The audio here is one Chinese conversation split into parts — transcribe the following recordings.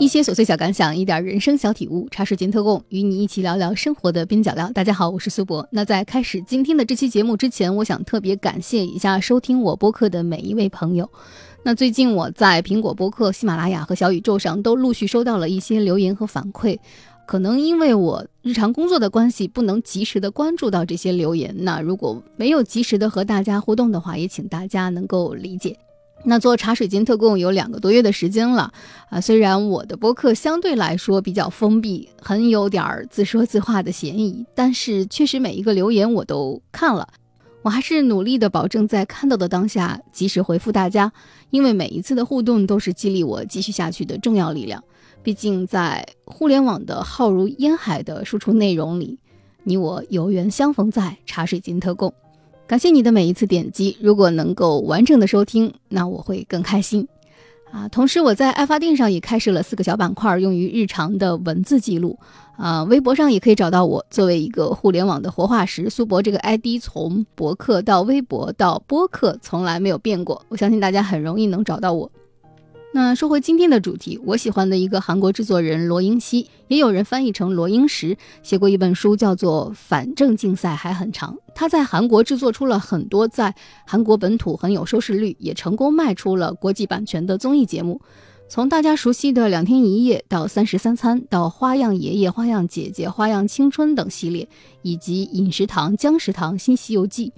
一些琐碎小感想，一点人生小体悟，茶水间特供，与你一起聊聊生活的边角料。大家好，我是苏博。那在开始今天的这期节目之前，我想特别感谢一下收听我播客的每一位朋友。那最近我在苹果播客、喜马拉雅和小宇宙上都陆续收到了一些留言和反馈，可能因为我日常工作的关系，不能及时的关注到这些留言。那如果没有及时的和大家互动的话，也请大家能够理解。那做茶水间特供有两个多月的时间了，啊，虽然我的播客相对来说比较封闭，很有点儿自说自话的嫌疑，但是确实每一个留言我都看了，我还是努力的保证在看到的当下及时回复大家，因为每一次的互动都是激励我继续下去的重要力量。毕竟在互联网的浩如烟海的输出内容里，你我有缘相逢在茶水间特供。感谢你的每一次点击，如果能够完整的收听，那我会更开心啊。同时，我在爱发电上也开设了四个小板块，用于日常的文字记录啊。微博上也可以找到我，作为一个互联网的活化石，苏博这个 ID 从博客到微博到播客从来没有变过，我相信大家很容易能找到我。那说回今天的主题，我喜欢的一个韩国制作人罗英熙，也有人翻译成罗英石，写过一本书叫做《反正竞赛还很长》。他在韩国制作出了很多在韩国本土很有收视率，也成功卖出了国际版权的综艺节目，从大家熟悉的《两天一夜》到《三十三餐》，到《花样爷爷》《花样姐姐》《花样青春》等系列，以及《饮食堂》《姜食堂》《新西游记》。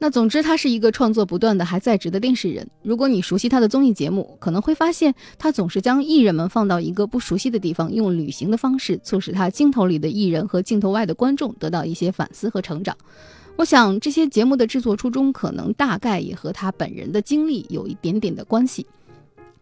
那总之，他是一个创作不断的还在职的电视人。如果你熟悉他的综艺节目，可能会发现他总是将艺人们放到一个不熟悉的地方，用旅行的方式促使他镜头里的艺人和镜头外的观众得到一些反思和成长。我想这些节目的制作初衷，可能大概也和他本人的经历有一点点的关系。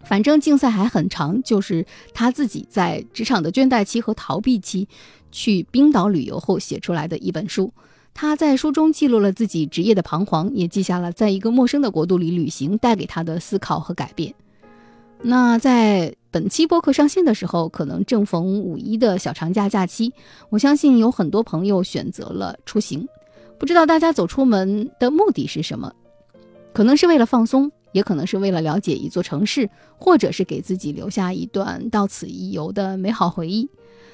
反正竞赛还很长，就是他自己在职场的倦怠期和逃避期，去冰岛旅游后写出来的一本书。他在书中记录了自己职业的彷徨，也记下了在一个陌生的国度里旅行带给他的思考和改变。那在本期播客上线的时候，可能正逢五一的小长假假期，我相信有很多朋友选择了出行。不知道大家走出门的目的是什么？可能是为了放松，也可能是为了了解一座城市，或者是给自己留下一段到此一游的美好回忆。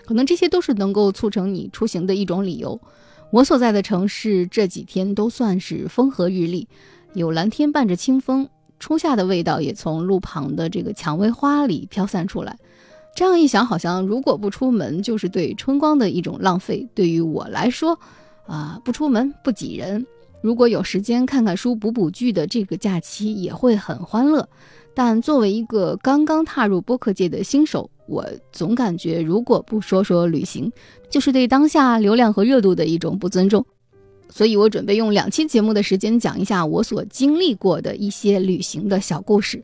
可能这些都是能够促成你出行的一种理由。我所在的城市这几天都算是风和日丽，有蓝天伴着清风，初夏的味道也从路旁的这个蔷薇花里飘散出来。这样一想，好像如果不出门就是对春光的一种浪费。对于我来说，啊，不出门不挤人，如果有时间看看书、补补剧的这个假期也会很欢乐。但作为一个刚刚踏入播客界的新手，我总感觉如果不说说旅行，就是对当下流量和热度的一种不尊重。所以我准备用两期节目的时间讲一下我所经历过的一些旅行的小故事。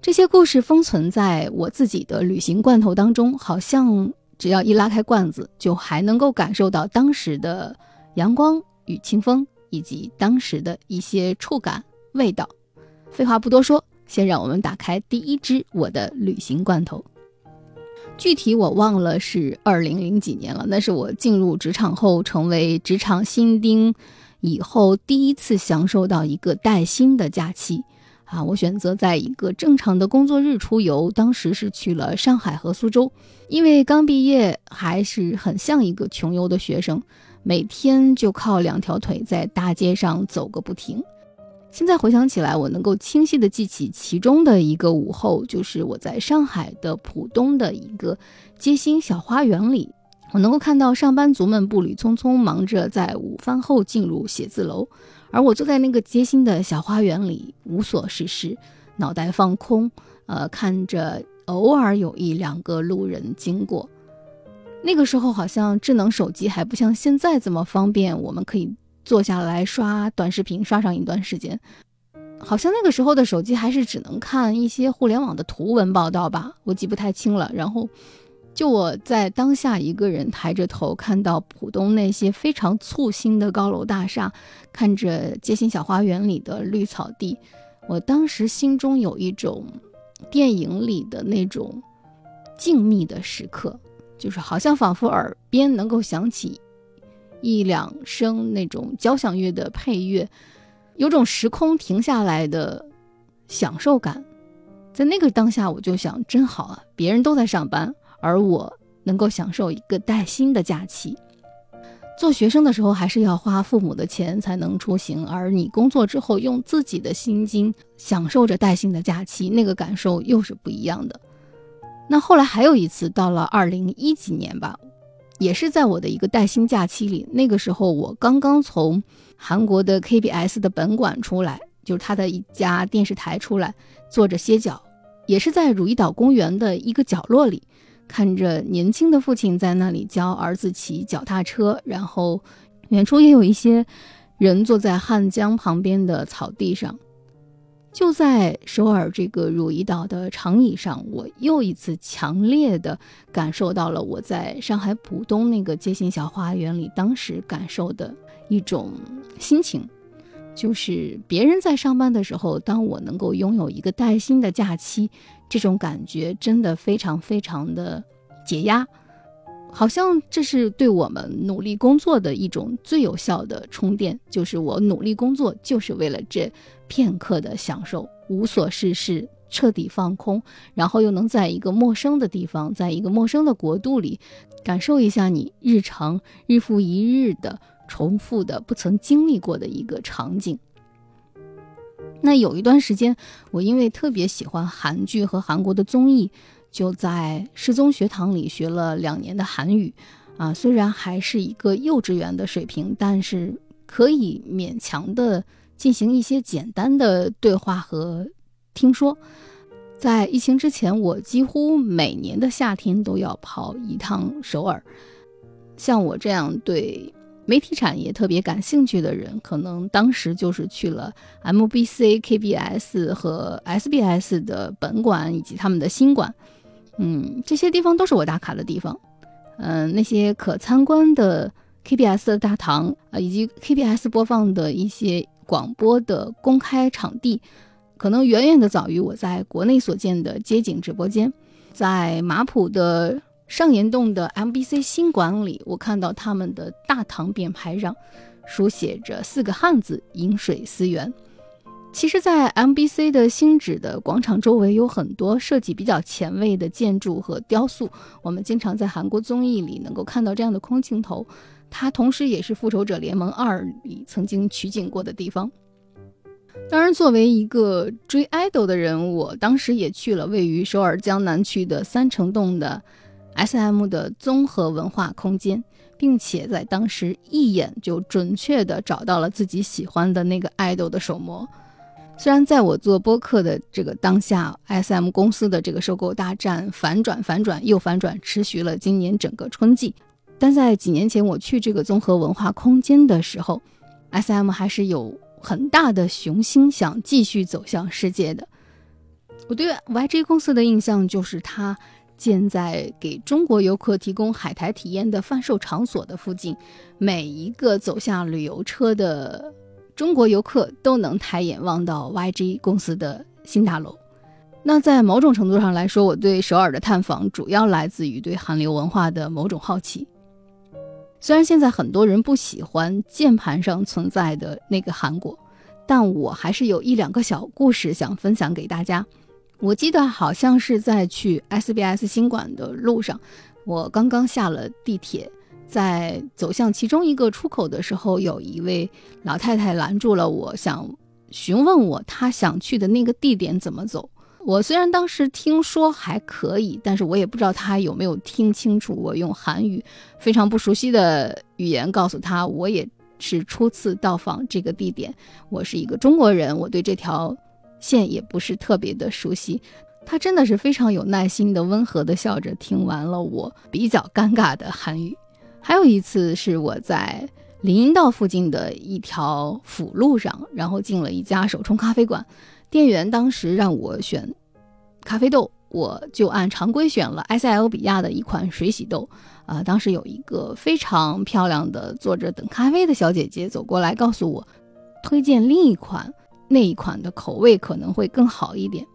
这些故事封存在我自己的旅行罐头当中，好像只要一拉开罐子，就还能够感受到当时的阳光与清风，以及当时的一些触感、味道。废话不多说。先让我们打开第一支我的旅行罐头，具体我忘了是二零零几年了，那是我进入职场后成为职场新丁以后第一次享受到一个带薪的假期啊！我选择在一个正常的工作日出游，当时是去了上海和苏州，因为刚毕业还是很像一个穷游的学生，每天就靠两条腿在大街上走个不停。现在回想起来，我能够清晰地记起其中的一个午后，就是我在上海的浦东的一个街心小花园里，我能够看到上班族们步履匆匆，忙着在午饭后进入写字楼，而我坐在那个街心的小花园里，无所事事，脑袋放空，呃，看着偶尔有一两个路人经过。那个时候，好像智能手机还不像现在这么方便，我们可以。坐下来刷短视频，刷上一段时间，好像那个时候的手机还是只能看一些互联网的图文报道吧，我记不太清了。然后，就我在当下一个人抬着头看到浦东那些非常簇新的高楼大厦，看着街心小花园里的绿草地，我当时心中有一种电影里的那种静谧的时刻，就是好像仿佛耳边能够响起。一两声那种交响乐的配乐，有种时空停下来的享受感。在那个当下，我就想，真好啊！别人都在上班，而我能够享受一个带薪的假期。做学生的时候，还是要花父母的钱才能出行，而你工作之后，用自己的薪金享受着带薪的假期，那个感受又是不一样的。那后来还有一次，到了二零一几年吧，也是在我的一个带薪假期里，那个时候我刚刚从韩国的 KBS 的本馆出来。就是他的一家电视台出来坐着歇脚，也是在汝矣岛公园的一个角落里，看着年轻的父亲在那里教儿子骑脚踏车，然后远处也有一些人坐在汉江旁边的草地上。就在首尔这个汝矣岛的长椅上，我又一次强烈的感受到了我在上海浦东那个街心小花园里当时感受的一种心情。就是别人在上班的时候，当我能够拥有一个带薪的假期，这种感觉真的非常非常的解压，好像这是对我们努力工作的一种最有效的充电。就是我努力工作，就是为了这片刻的享受，无所事事，彻底放空，然后又能在一个陌生的地方，在一个陌生的国度里，感受一下你日常日复一日的。重复的不曾经历过的一个场景。那有一段时间，我因为特别喜欢韩剧和韩国的综艺，就在失踪学堂里学了两年的韩语。啊，虽然还是一个幼稚园的水平，但是可以勉强的进行一些简单的对话和听说。在疫情之前，我几乎每年的夏天都要跑一趟首尔。像我这样对。媒体产业特别感兴趣的人，可能当时就是去了 MBC、KBS 和 SBS 的本馆以及他们的新馆，嗯，这些地方都是我打卡的地方。嗯，那些可参观的 KBS 的大堂啊，以及 KBS 播放的一些广播的公开场地，可能远远的早于我在国内所见的街景直播间，在马浦的。上岩洞的 MBC 新馆里，我看到他们的大堂匾牌上书写着四个汉字“饮水思源”。其实，在 MBC 的星址的广场周围有很多设计比较前卫的建筑和雕塑，我们经常在韩国综艺里能够看到这样的空镜头。它同时也是《复仇者联盟二》里曾经取景过的地方。当然，作为一个追 idol 的人，我当时也去了位于首尔江南区的三城洞的。S.M 的综合文化空间，并且在当时一眼就准确地找到了自己喜欢的那个爱豆的手模。虽然在我做播客的这个当下，S.M 公司的这个收购大战反转、反转又反转，持续了今年整个春季，但在几年前我去这个综合文化空间的时候，S.M 还是有很大的雄心，想继续走向世界的。我对 YG 公司的印象就是它。建在给中国游客提供海苔体验的贩售场所的附近，每一个走下旅游车的中国游客都能抬眼望到 YG 公司的新大楼。那在某种程度上来说，我对首尔的探访主要来自于对韩流文化的某种好奇。虽然现在很多人不喜欢键盘上存在的那个韩国，但我还是有一两个小故事想分享给大家。我记得好像是在去 SBS 新馆的路上，我刚刚下了地铁，在走向其中一个出口的时候，有一位老太太拦住了我，想询问我她想去的那个地点怎么走。我虽然当时听说还可以，但是我也不知道她有没有听清楚。我用韩语非常不熟悉的语言告诉她，我也是初次到访这个地点，我是一个中国人，我对这条。线也不是特别的熟悉，他真的是非常有耐心的、温和的笑着听完了我比较尴尬的韩语。还有一次是我在林荫道附近的一条辅路上，然后进了一家手冲咖啡馆，店员当时让我选咖啡豆，我就按常规选了埃塞俄比亚的一款水洗豆。啊，当时有一个非常漂亮的坐着等咖啡的小姐姐走过来，告诉我推荐另一款。那一款的口味可能会更好一点，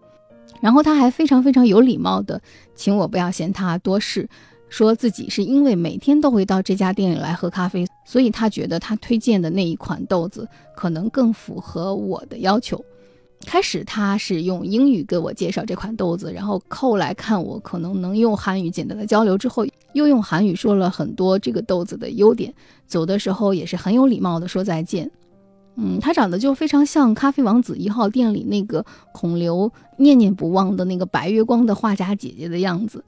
然后她还非常非常有礼貌的请我不要嫌她多事，说自己是因为每天都会到这家店里来喝咖啡，所以他觉得他推荐的那一款豆子可能更符合我的要求。开始他是用英语给我介绍这款豆子，然后后来看我可能能用韩语简单的交流之后，又用韩语说了很多这个豆子的优点。走的时候也是很有礼貌的说再见。嗯，他长得就非常像咖啡王子一号店里那个孔刘念念不忘的那个白月光的画家姐姐的样子。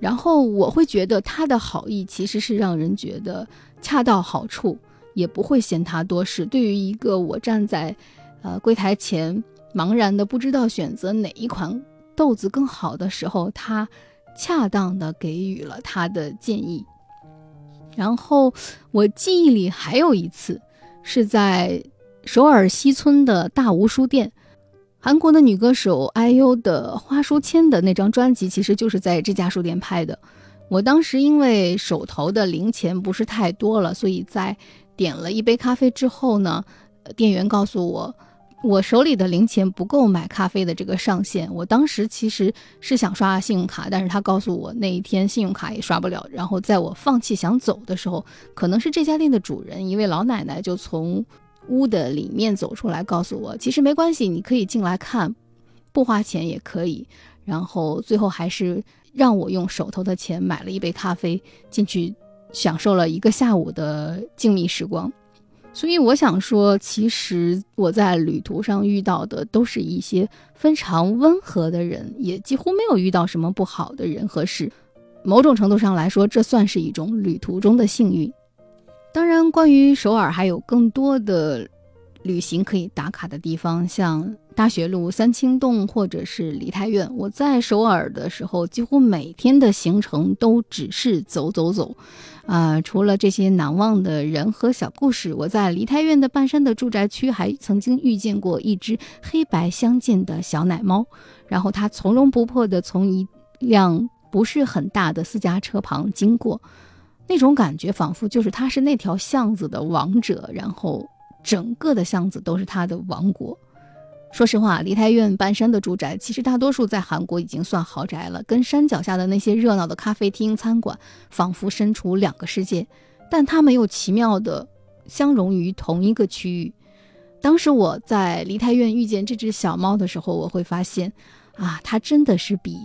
然后我会觉得他的好意其实是让人觉得恰到好处，也不会嫌他多事。对于一个我站在呃柜台前。茫然的不知道选择哪一款豆子更好的时候，他恰当的给予了他的建议。然后我记忆里还有一次，是在首尔西村的大吴书店，韩国的女歌手 IU 的花书签的那张专辑，其实就是在这家书店拍的。我当时因为手头的零钱不是太多了，所以在点了一杯咖啡之后呢，店员告诉我。我手里的零钱不够买咖啡的这个上限。我当时其实是想刷信用卡，但是他告诉我那一天信用卡也刷不了。然后在我放弃想走的时候，可能是这家店的主人一位老奶奶就从屋的里面走出来，告诉我其实没关系，你可以进来看，不花钱也可以。然后最后还是让我用手头的钱买了一杯咖啡进去，享受了一个下午的静谧时光。所以我想说，其实我在旅途上遇到的都是一些非常温和的人，也几乎没有遇到什么不好的人和事。某种程度上来说，这算是一种旅途中的幸运。当然，关于首尔还有更多的旅行可以打卡的地方，像大学路、三清洞或者是梨泰院。我在首尔的时候，几乎每天的行程都只是走走走。啊，除了这些难忘的人和小故事，我在梨泰院的半山的住宅区还曾经遇见过一只黑白相间的小奶猫，然后它从容不迫地从一辆不是很大的私家车旁经过，那种感觉仿佛就是它是那条巷子的王者，然后整个的巷子都是它的王国。说实话，梨泰院半山的住宅其实大多数在韩国已经算豪宅了，跟山脚下的那些热闹的咖啡厅、餐馆仿佛身处两个世界，但它们又奇妙的相融于同一个区域。当时我在梨泰院遇见这只小猫的时候，我会发现，啊，它真的是比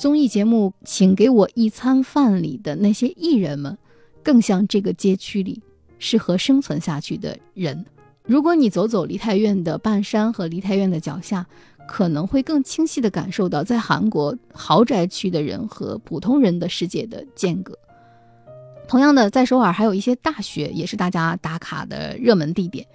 综艺节目《请给我一餐饭》里的那些艺人们更像这个街区里适合生存下去的人。如果你走走梨泰院的半山和梨泰院的脚下，可能会更清晰地感受到在韩国豪宅区的人和普通人的世界的间隔。同样的，在首尔还有一些大学也是大家打卡的热门地点。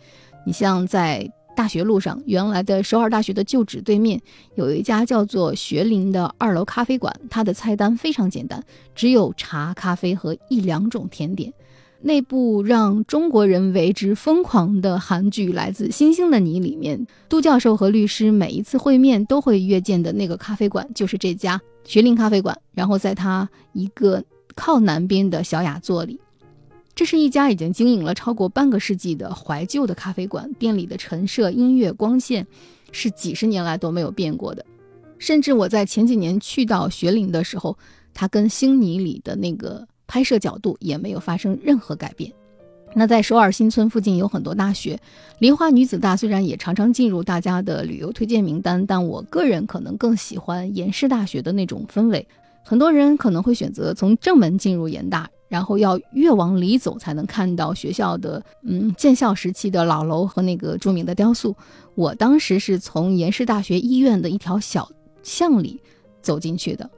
你像在大学路上，原来的首尔大学的旧址对面有一家叫做学林的二楼咖啡馆，它的菜单非常简单，只有茶、咖啡和一两种甜点。那部让中国人为之疯狂的韩剧《来自星星的你》里面，都教授和律师每一次会面都会约见的那个咖啡馆，就是这家学林咖啡馆。然后在它一个靠南边的小雅座里，这是一家已经经营了超过半个世纪的怀旧的咖啡馆。店里的陈设、音乐、光线是几十年来都没有变过的。甚至我在前几年去到学林的时候，它跟星尼里的那个。拍摄角度也没有发生任何改变。那在首尔新村附近有很多大学，梨花女子大虽然也常常进入大家的旅游推荐名单，但我个人可能更喜欢延世大学的那种氛围。很多人可能会选择从正门进入延大，然后要越往里走才能看到学校的嗯建校时期的老楼和那个著名的雕塑。我当时是从延世大学医院的一条小巷里走进去的。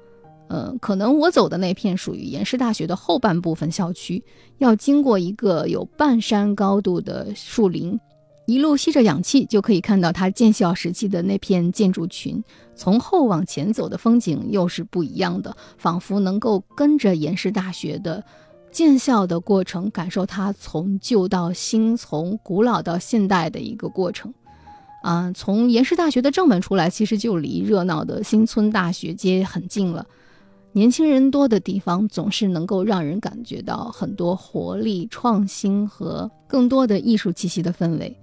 嗯，可能我走的那片属于延世大学的后半部分校区，要经过一个有半山高度的树林，一路吸着氧气，就可以看到它建校时期的那片建筑群。从后往前走的风景又是不一样的，仿佛能够跟着延世大学的建校的过程，感受它从旧到新、从古老到现代的一个过程。啊，从延世大学的正门出来，其实就离热闹的新村大学街很近了。年轻人多的地方，总是能够让人感觉到很多活力、创新和更多的艺术气息的氛围。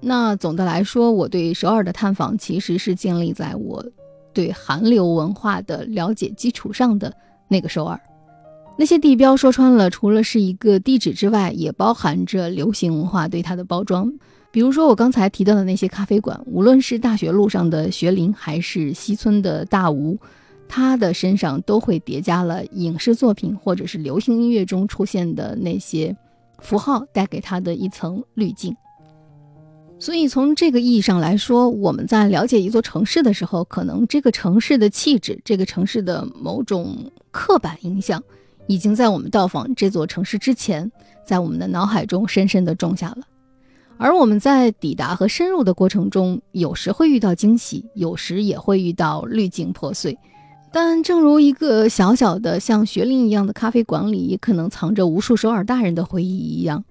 那总的来说，我对首尔的探访其实是建立在我对韩流文化的了解基础上的那个首尔。那些地标说穿了，除了是一个地址之外，也包含着流行文化对它的包装。比如说我刚才提到的那些咖啡馆，无论是大学路上的学林，还是西村的大吴，他的身上都会叠加了影视作品或者是流行音乐中出现的那些符号带给他的一层滤镜。所以从这个意义上来说，我们在了解一座城市的时候，可能这个城市的气质，这个城市的某种刻板印象，已经在我们到访这座城市之前，在我们的脑海中深深地种下了。而我们在抵达和深入的过程中，有时会遇到惊喜，有时也会遇到滤镜破碎。但正如一个小小的像学林一样的咖啡馆里，可能藏着无数首尔大人的回忆一样，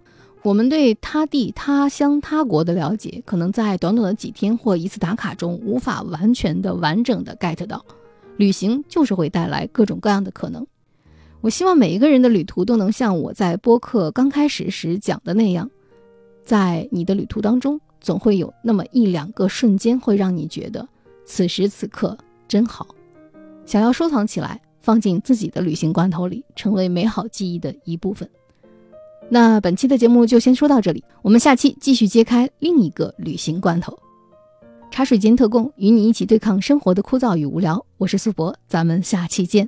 我们对他地、他乡、他国的了解，可能在短短的几天或一次打卡中，无法完全的、完整的 get 到。旅行就是会带来各种各样的可能。我希望每一个人的旅途都能像我在播客刚开始时讲的那样。在你的旅途当中，总会有那么一两个瞬间，会让你觉得此时此刻真好，想要收藏起来，放进自己的旅行罐头里，成为美好记忆的一部分。那本期的节目就先说到这里，我们下期继续揭开另一个旅行罐头。茶水间特供，与你一起对抗生活的枯燥与无聊。我是苏博，咱们下期见。